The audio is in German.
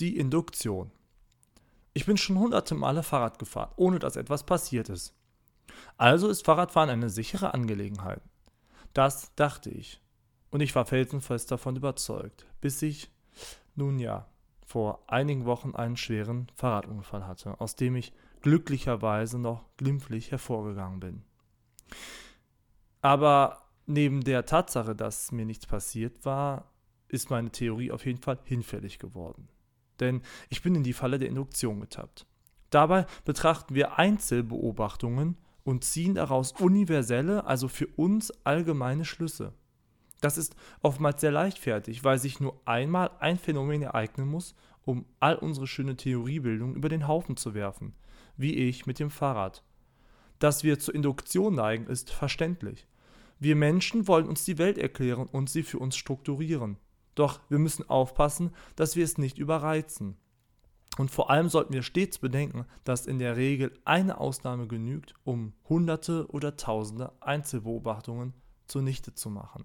Die Induktion. Ich bin schon hunderte Male Fahrrad gefahren, ohne dass etwas passiert ist. Also ist Fahrradfahren eine sichere Angelegenheit. Das dachte ich. Und ich war felsenfest davon überzeugt, bis ich, nun ja, vor einigen Wochen einen schweren Fahrradunfall hatte, aus dem ich glücklicherweise noch glimpflich hervorgegangen bin. Aber neben der Tatsache, dass mir nichts passiert war, ist meine Theorie auf jeden Fall hinfällig geworden. Denn ich bin in die Falle der Induktion getappt. Dabei betrachten wir Einzelbeobachtungen und ziehen daraus universelle, also für uns allgemeine Schlüsse. Das ist oftmals sehr leichtfertig, weil sich nur einmal ein Phänomen ereignen muss, um all unsere schöne Theoriebildung über den Haufen zu werfen, wie ich mit dem Fahrrad. Dass wir zur Induktion neigen, ist verständlich. Wir Menschen wollen uns die Welt erklären und sie für uns strukturieren. Doch wir müssen aufpassen, dass wir es nicht überreizen. Und vor allem sollten wir stets bedenken, dass in der Regel eine Ausnahme genügt, um Hunderte oder Tausende Einzelbeobachtungen zunichte zu machen.